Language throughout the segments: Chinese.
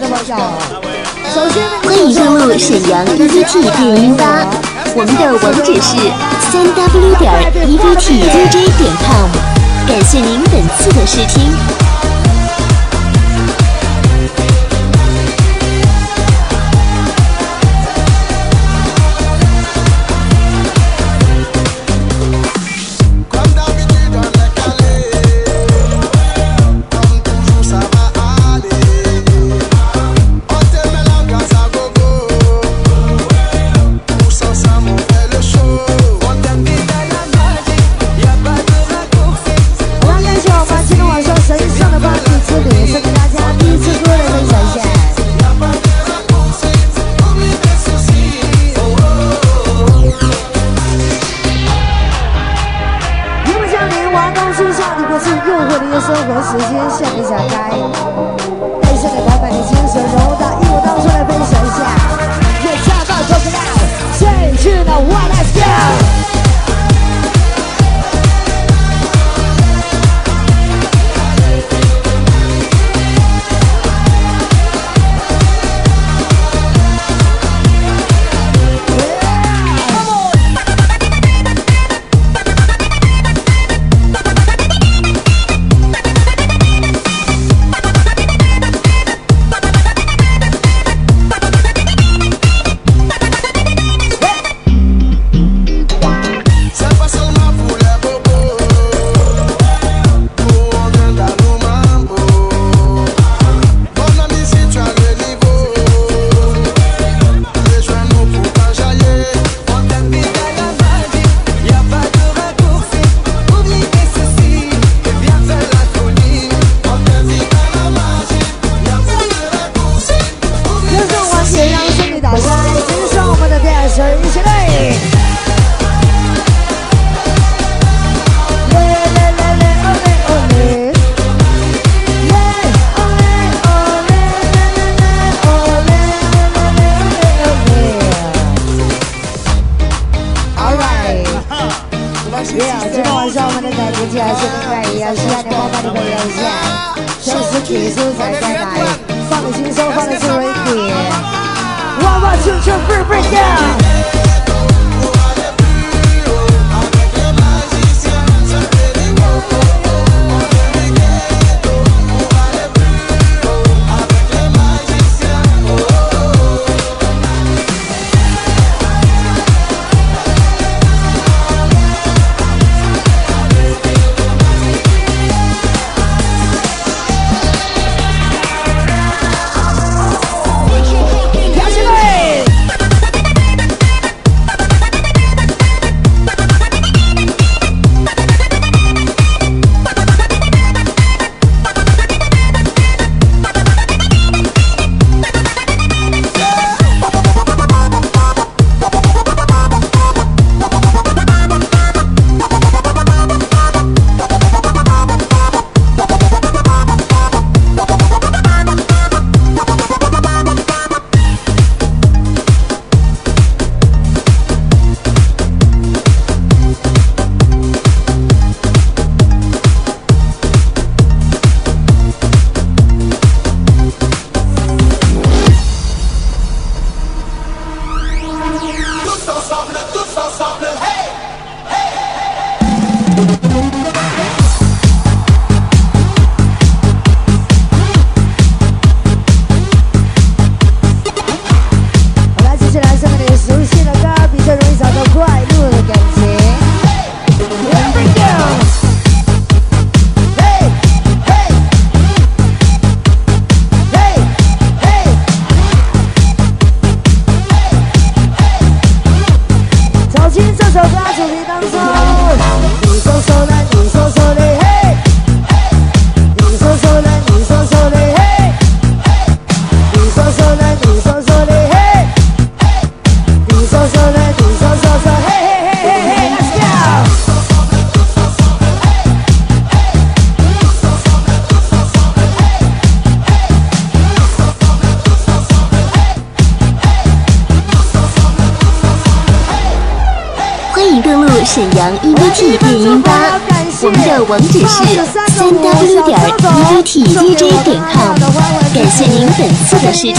的朋友。首先，欢迎登录沈阳 EVT 电音吧，我们的网址是三 W 点 EVTDJ 点 com，感谢您本次的试听。们的网址是三 w 点 u t d j 点 com。感谢您本次的试听。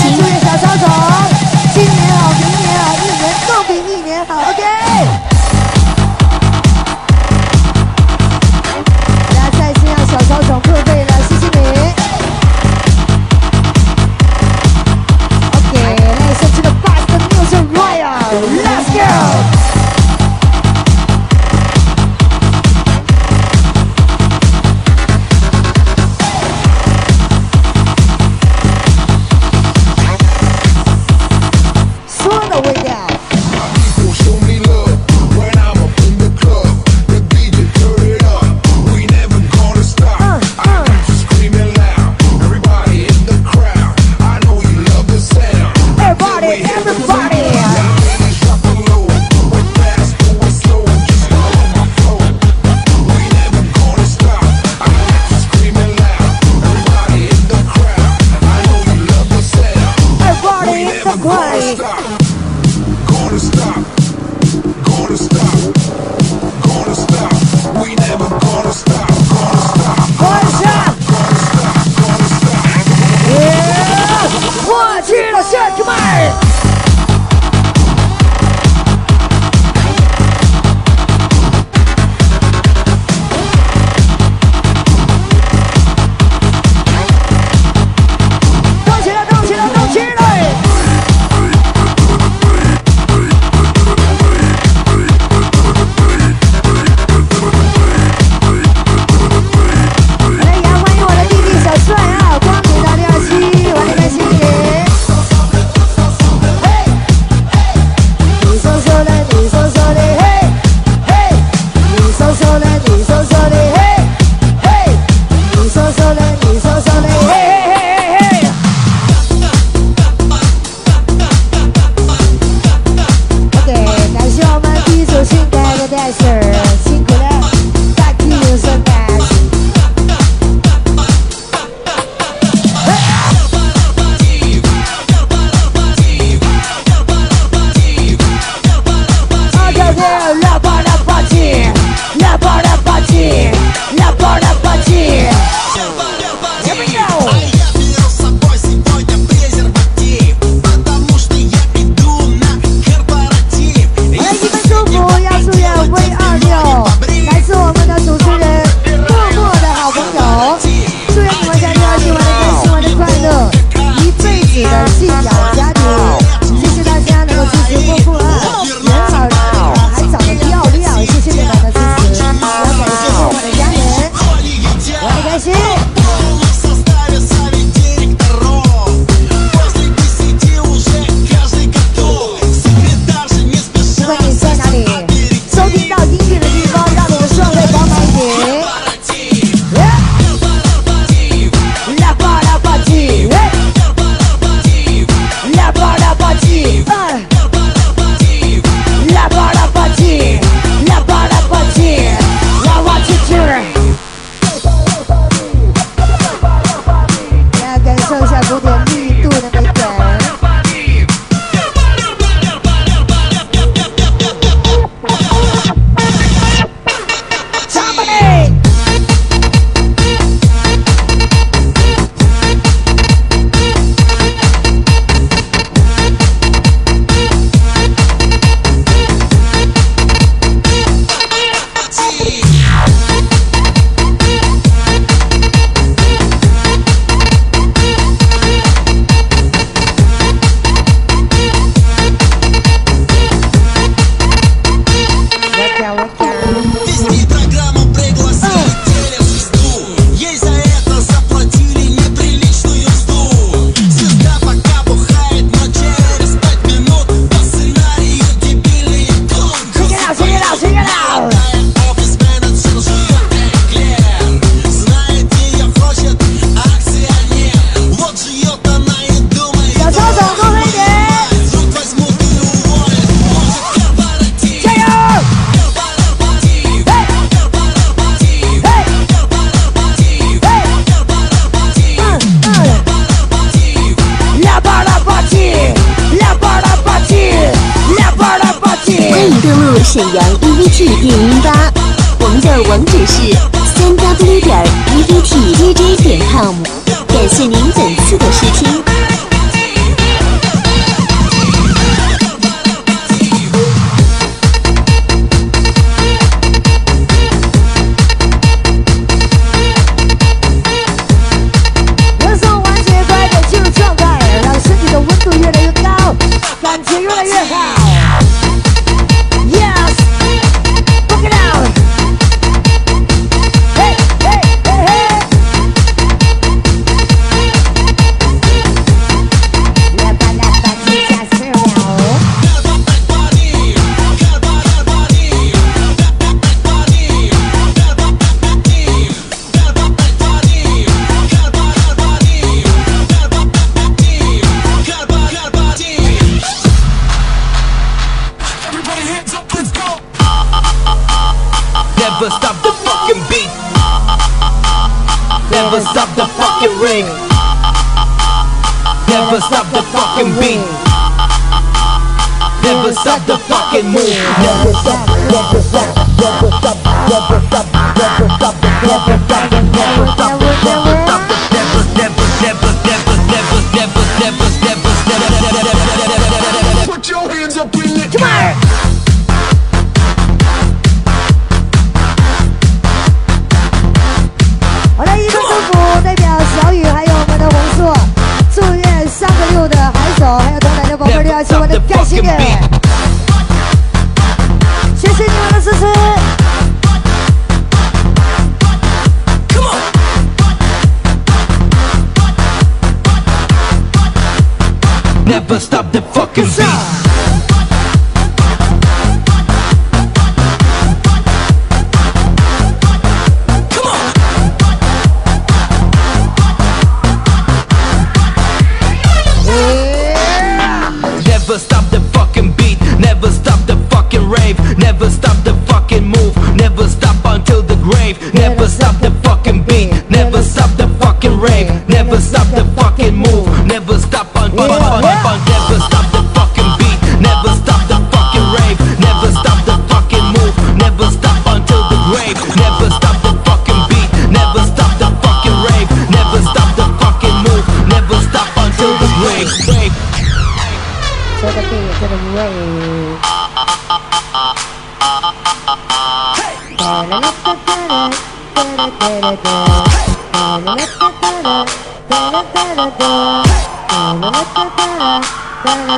哒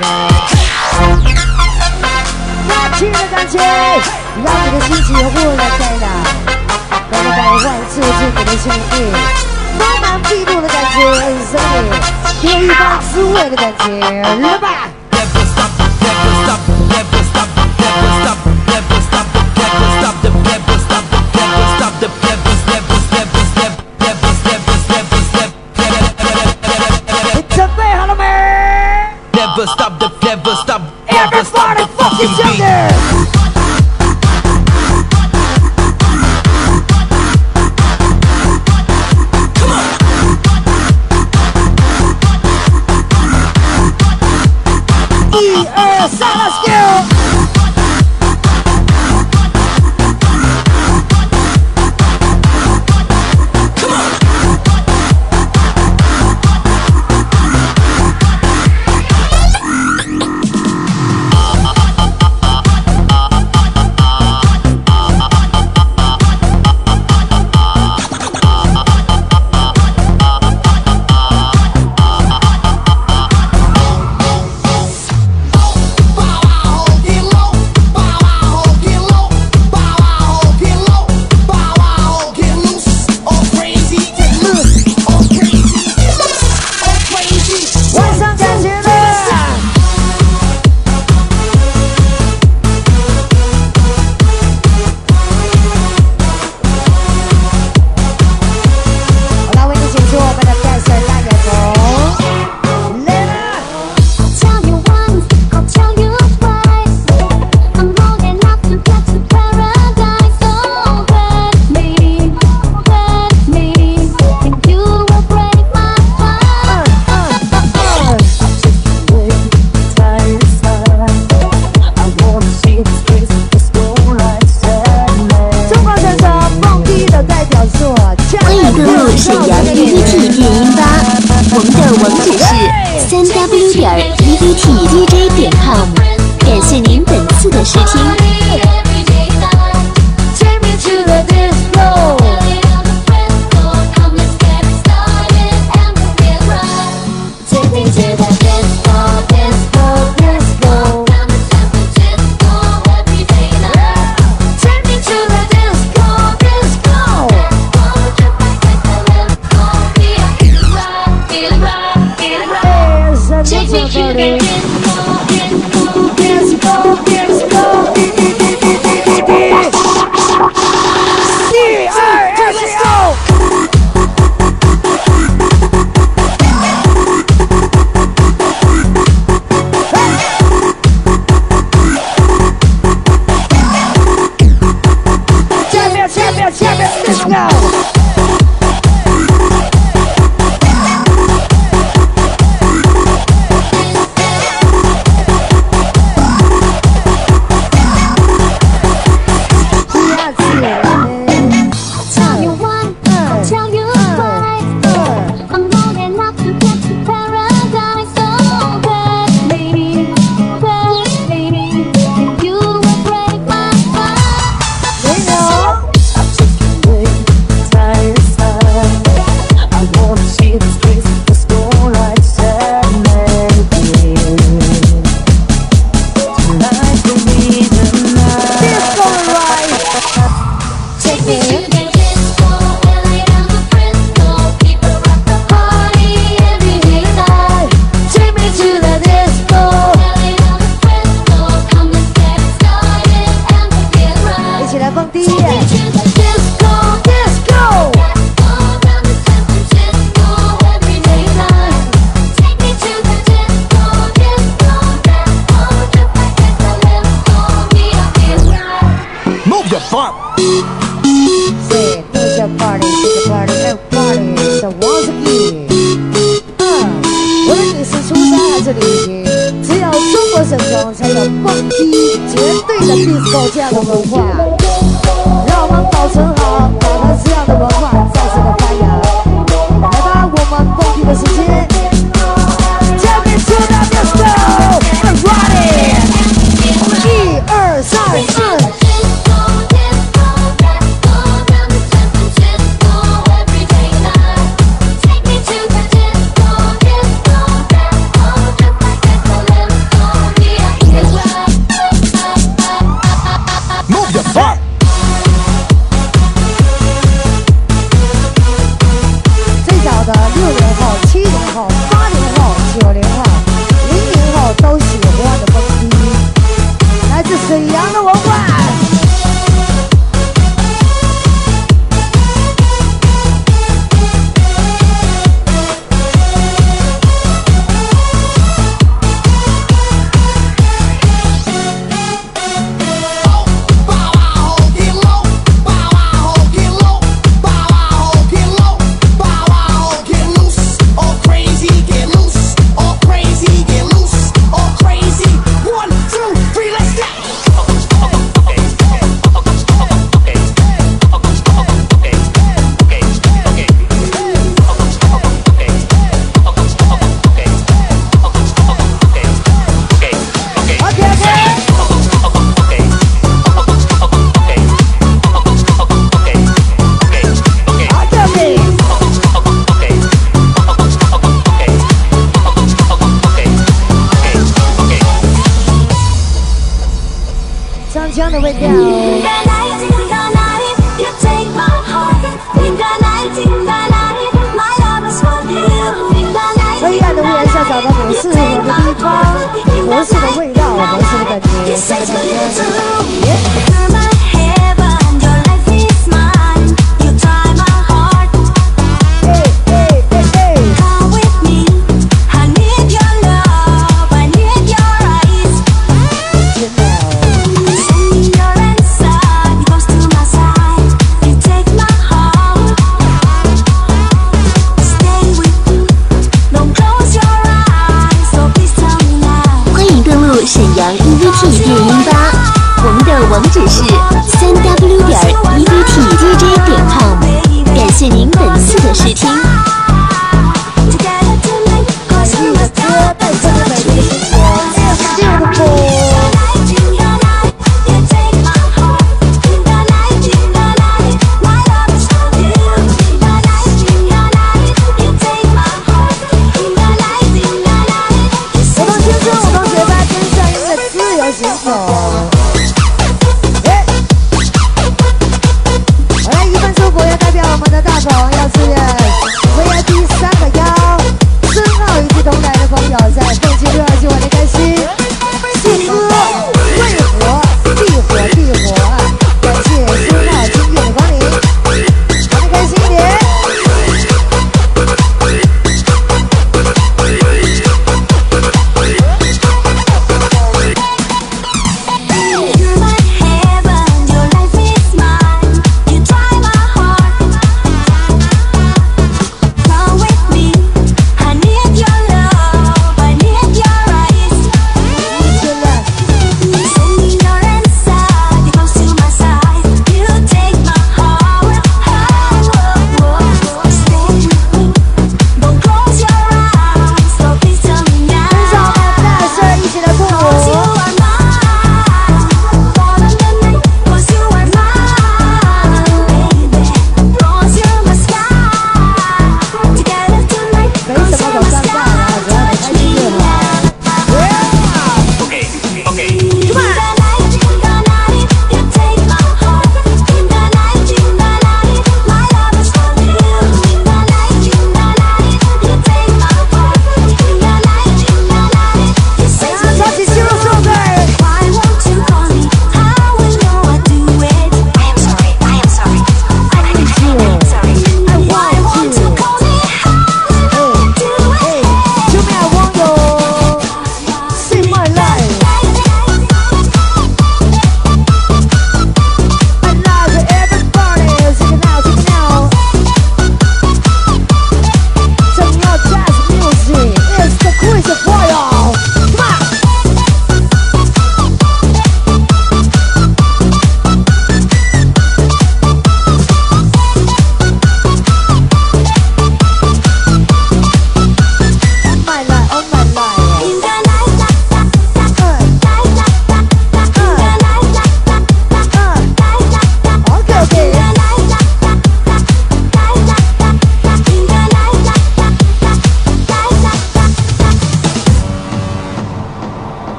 哒。的感情，让你的心情也忽然在哪？哒哒哒，万次次给你幸福，满满嫉妒的感觉，是你别一番滋味的感觉，来吧。这个疫情只有中国沈腾才有蹦迪绝对的 disco 这样的文化。这个味道，我们是不是在体？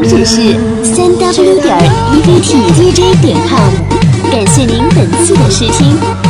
网址是三 w 点 e v t d j 点 com。感谢您本次的试听。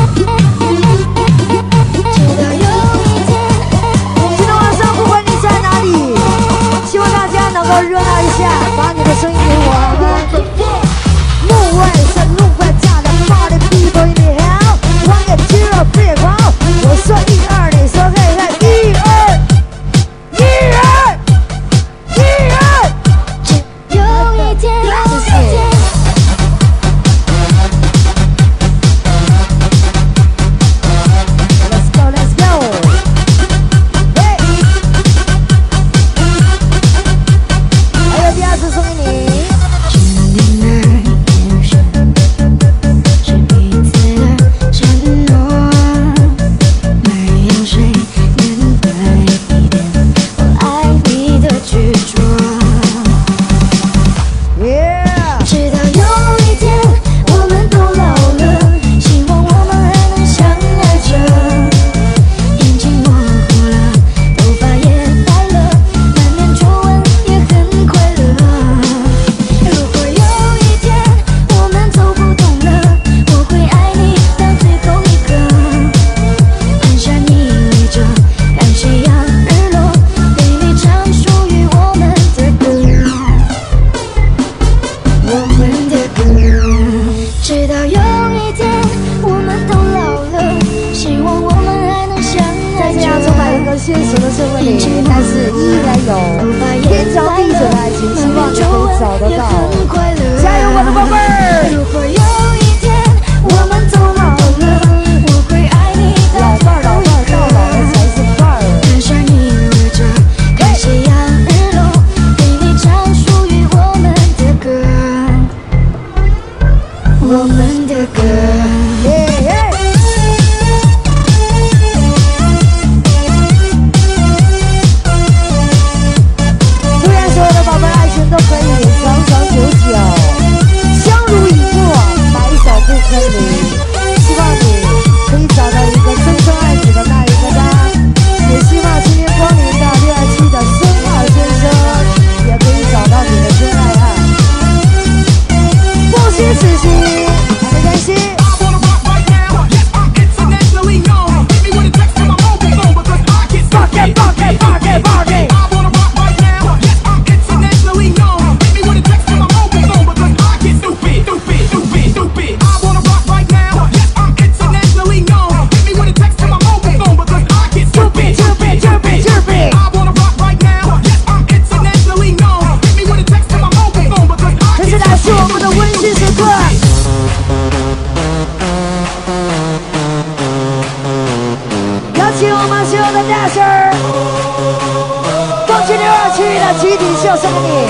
이리 시어사님.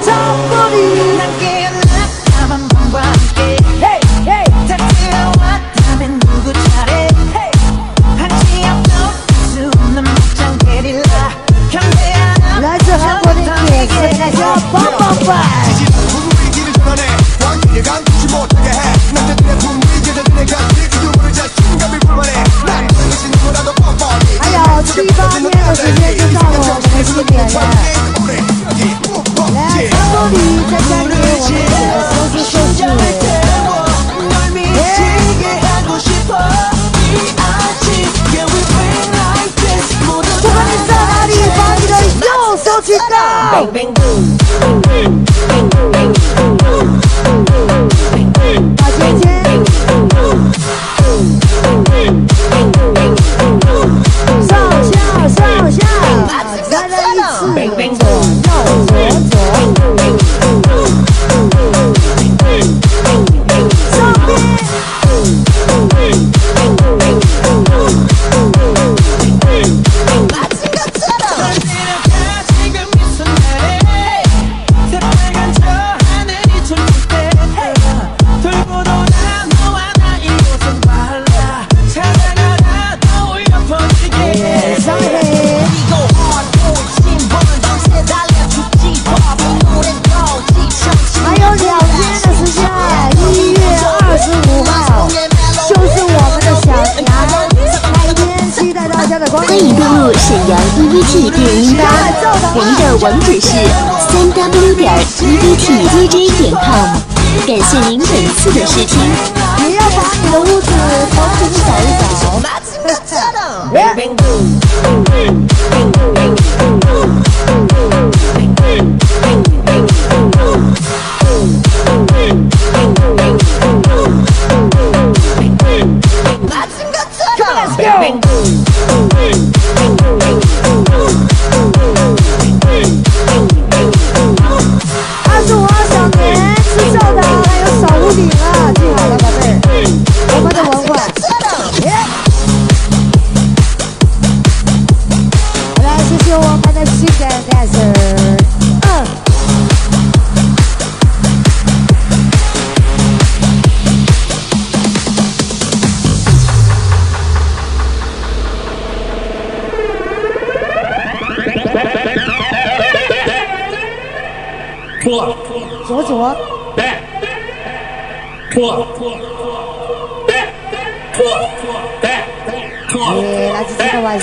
정거리. Bang, bang, 欢迎登录沈阳 E V T 电音吧，我们的网址是三 W 点 E V T D J 点 com。感谢您本次的试听。您要把你的屋子房子找一找。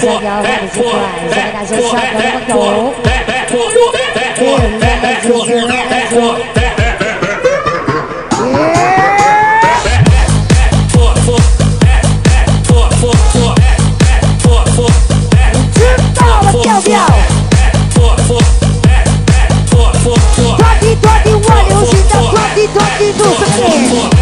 legal, vamos embora. Joga na gente, joga no botão. Doggy, doggy, one, you see the doggy, doggy, do something.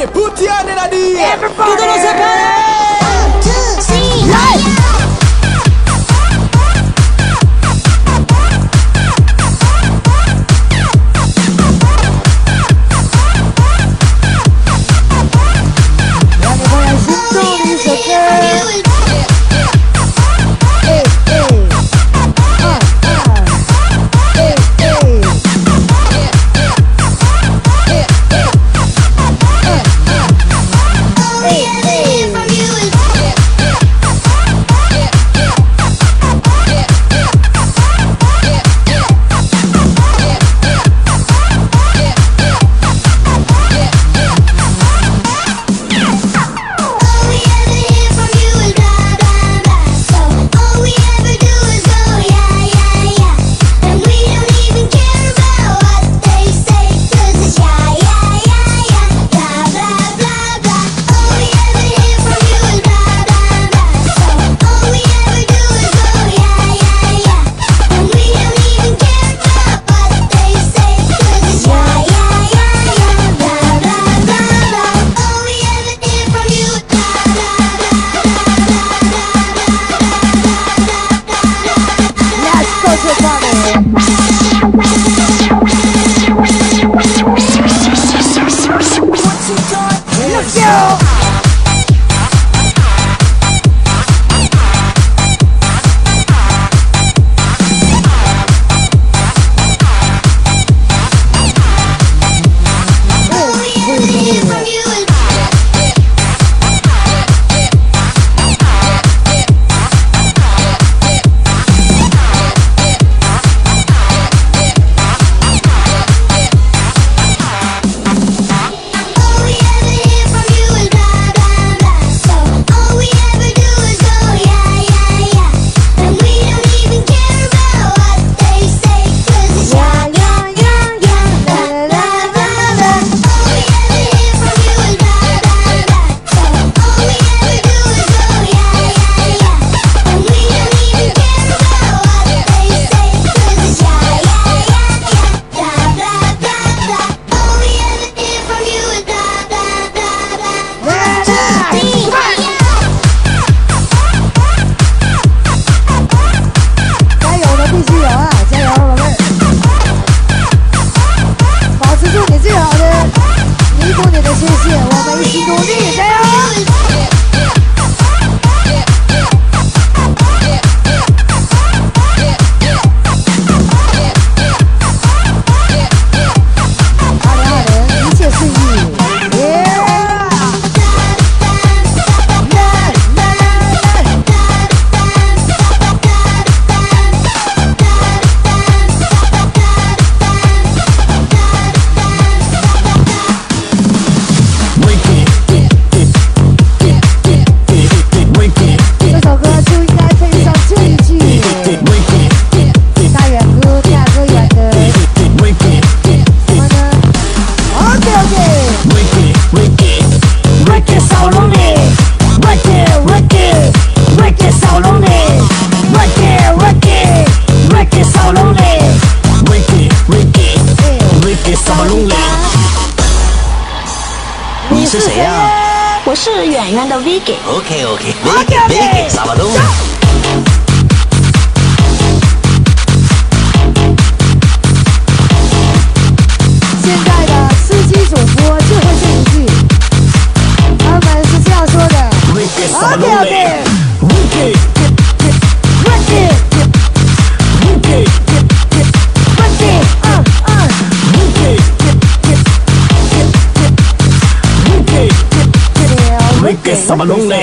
Everybody put your hand in the air. Everybody. Make it. Okay, okay. Make okay, it, okay. make it, Malong na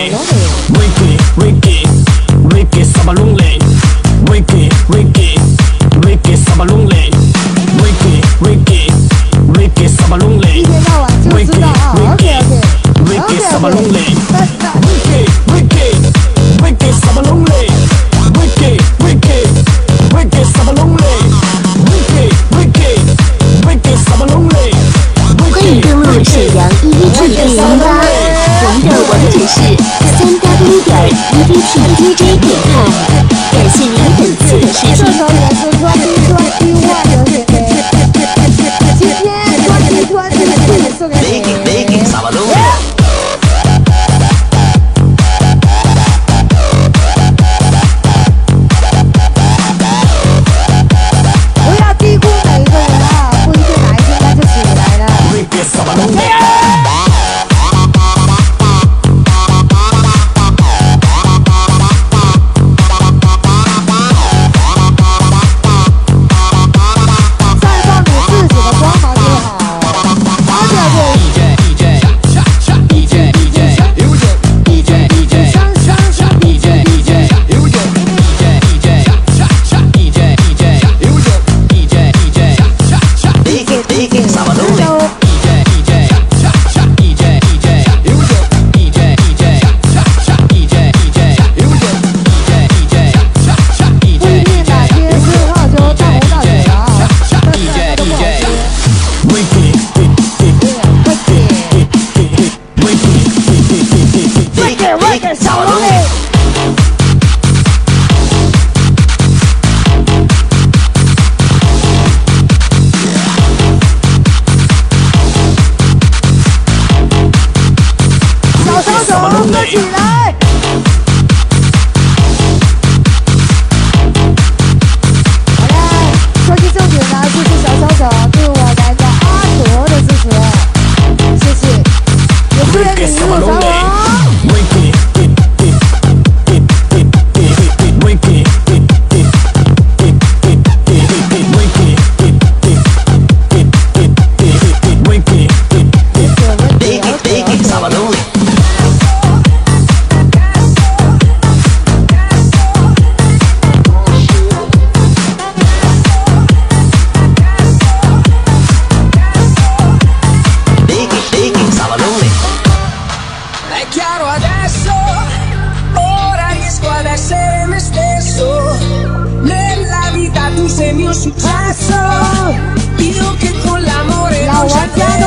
caro adesso, ora riesco ad essere me stesso. Nella vita tu sei mio successo, io che con l'amore non ci credo.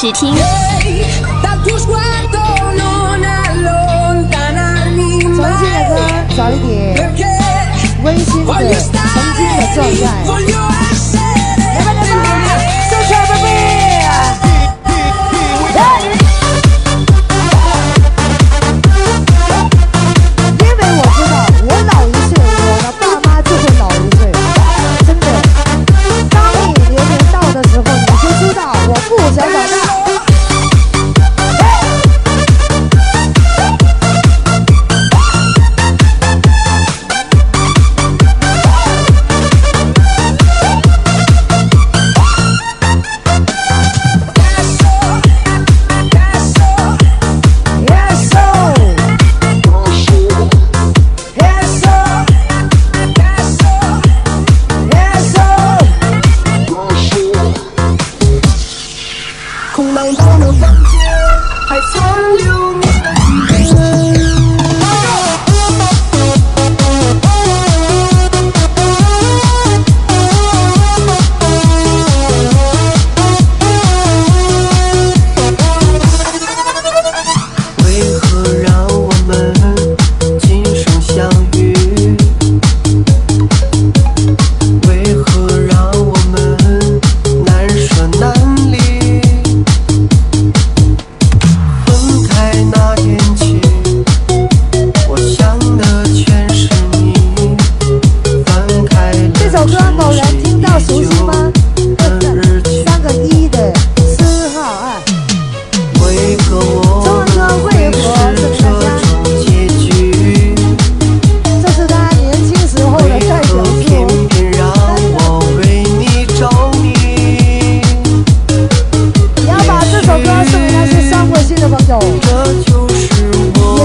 只听。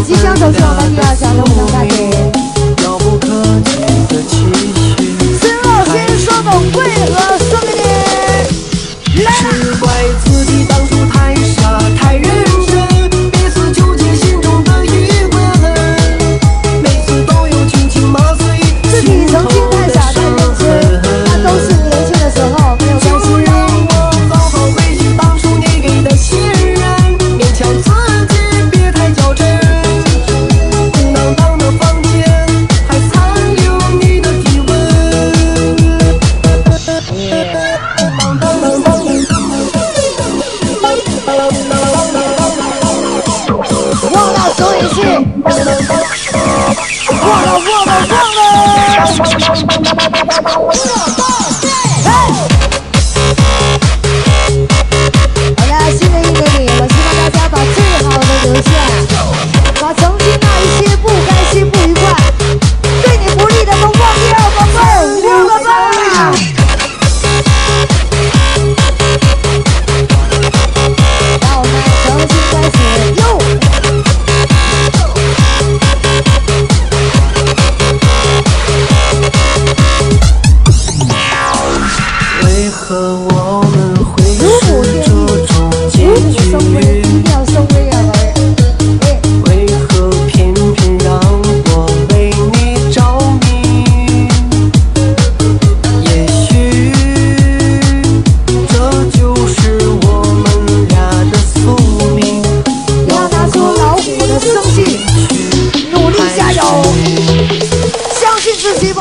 即将走向我们第二小。Jesus